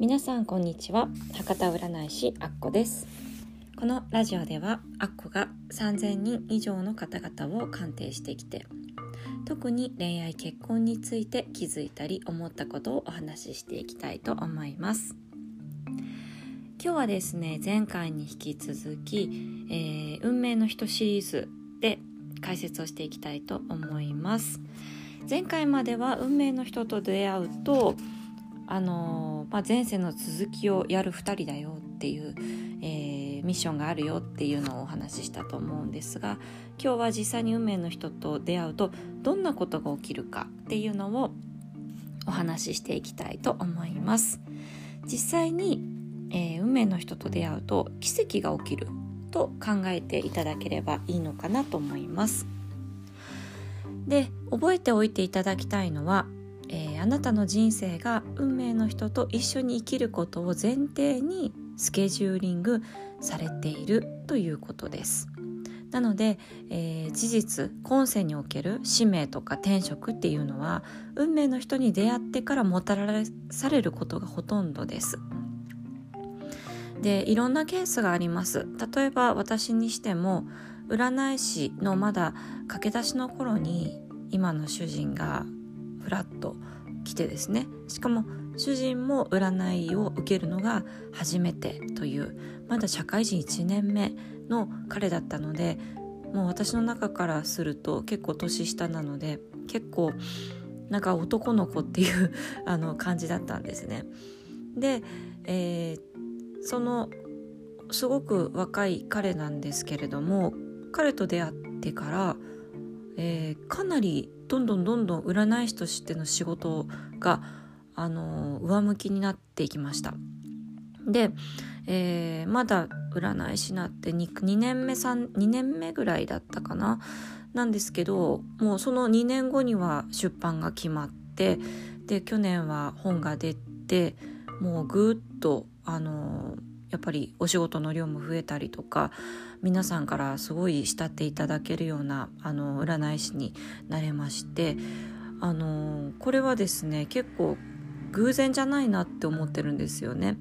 皆さんこんにちは。博多占い師アッコです。このラジオではアッコが3000人以上の方々を鑑定してきて特に恋愛結婚について気づいたり思ったことをお話ししていきたいと思います。今日はですね前回に引き続き、えー、運命の人シリーズで解説をしていきたいと思います。前回までは運命の人と出会うとあのまあ、前世の続きをやる2人だよっていう、えー、ミッションがあるよっていうのをお話ししたと思うんですが今日は実際に運命の人と出会うとどんなことが起きるかっていうのをお話ししていきたいと思います。実際に、えー、運命の人と出会うと奇跡が起きると考えていただければいいのかなと思います。で覚えておいていただきたいのはえー、あなたの人生が運命の人と一緒に生きることを前提にスケジューリングされているということです。なので、えー、事実今世における使命とか転職っていうのは運命の人に出会ってからもたらされることがほとんどです。でいろんなケースがあります例えば私にしても占い師のまだ駆け出しの頃に今の主人がふらっと来てですねしかも主人も占いを受けるのが初めてというまだ社会人1年目の彼だったのでもう私の中からすると結構年下なので結構なんか男の子っていう あの感じだったんですね。で、えー、そのすごく若い彼なんですけれども彼と出会ってから、えー、かなりどんどんどんどん占い師としての仕事があの上向きになっていきました。で、えー、まだ占い師になって 2, 2年目3 2年目ぐらいだったかな？なんですけどもうその2年後には出版が決まってで去年は本が出てもうぐっとあのやっぱりお仕事の量も増えたりとか皆さんからすごい慕っていただけるようなあの占い師になれましてあのこれはですね結構偶然じゃないなって思ってるんですよね。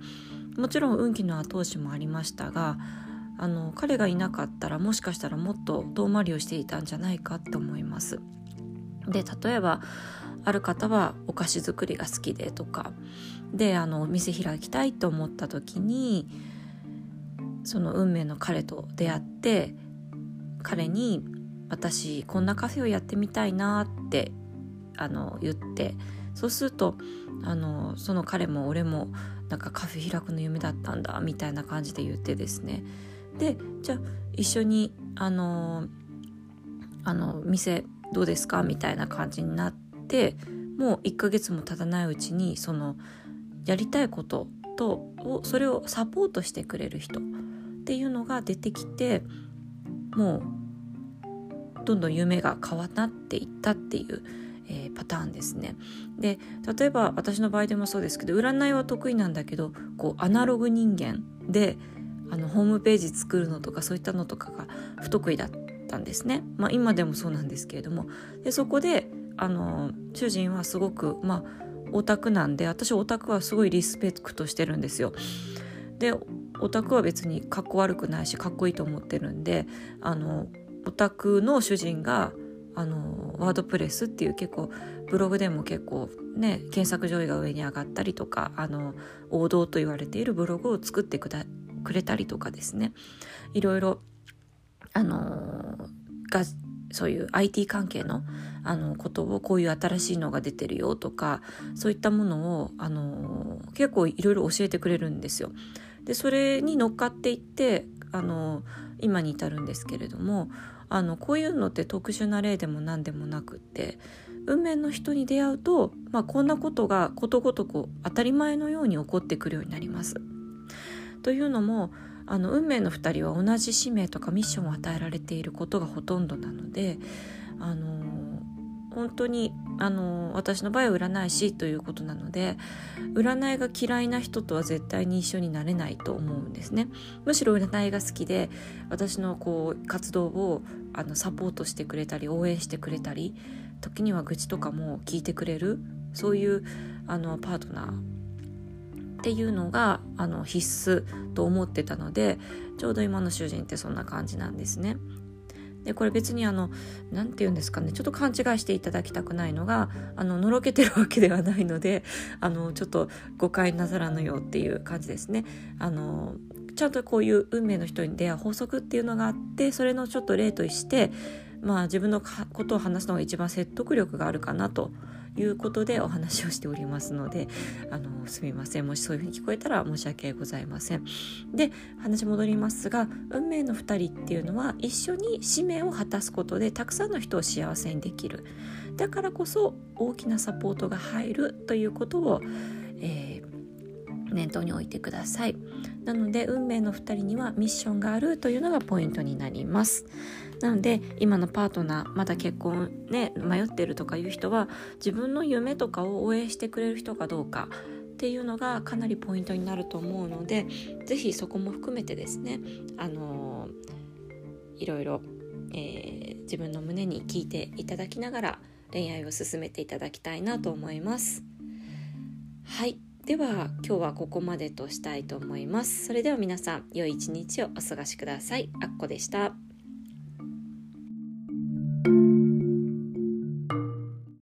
もちろん運気の後押しもありましたがあの彼がいなかったらもしかしたらもっと遠回りをしていたんじゃないかって思います。で例えばある方はお菓子作りが好きでとか。であのお店開きたいと思った時にその運命の彼と出会って彼に「私こんなカフェをやってみたいな」ってあの言って。そうするとあのその彼も俺もなんかカフェ開くの夢だったんだみたいな感じで言ってですね。でじゃあ一緒にあのあの店どうですか？みたいな感じになっててもう1ヶ月も経たないうちにそのやりたいこととをそれをサポートしてくれる人っていうのが出てきてもうどんどん夢が変わっていったっていう、えー、パターンですね。で例えば私の場合でもそうですけど占いは得意なんだけどこうアナログ人間であのホームページ作るのとかそういったのとかが不得意だったんですね。まあ、今でもそうなんですけれどもでそこであの主人はすごくまあオタクなんで私オタクはすごいリスペクトしてるんですよ。でオタクは別にかっこ悪くないしかっこいいと思ってるんであのオタクの主人があのワードプレスっていう結構ブログでも結構ね検索上位が上に上がったりとかあの王道と言われているブログを作ってくだくれたりとかですねいろいろあのがそういう IT 関係のあのことをこういう新しいのが出てるよとかそういったものをあの結構いろいろ教えてくれるんですよ。でそれに乗っかっていってあの今に至るんですけれどもあのこういうのって特殊な例でも何でもなくって運命の人に出会うと、まあ、こんなことがことごとく当たり前のように起こってくるようになります。というのもあの運命の2人は同じ使命とかミッションを与えられていることがほとんどなのであの本当にあの私の場合は占い師ということなので占いが嫌いな人とは絶対に一緒になれないと思うんですね。むしろ占いが好きで私のこう活動をあのサポートしてくれたり応援してくれたり時には愚痴とかも聞いてくれるそういうあのパートナーっていうのがあの必須と思ってたのでちょうど今の主人ってそんな感じなんですね。でこれ別にあの何て言うんですかねちょっと勘違いしていただきたくないのがあののろけてるわけではないのであのちょっと誤解なさらぬようっていう感じですね。あのちゃんとこういう運命の人に出会う法則っていうのがあってそれのちょっと例としてまあ自分のことを話すのが一番説得力があるかなということでお話をしておりますのであのすみませんもしそういうふうに聞こえたら申し訳ございません。で話戻りますが運命の2人っていうのは一緒に使命を果たすことでたくさんの人を幸せにできるだからこそ大きなサポートが入るということを、えー、念頭に置いてください。なので運命の2人にはミッションがあるというのがポイントになります。なので今のパートナーまだ結婚ね迷ってるとかいう人は自分の夢とかを応援してくれる人かどうかっていうのがかなりポイントになると思うので是非そこも含めてですねあのー、いろいろ、えー、自分の胸に聞いていただきながら恋愛を進めていただきたいなと思います。はいでは今日はここまでとしたいと思います。それでは皆さん良い一日をお過ごしください。あっこでした。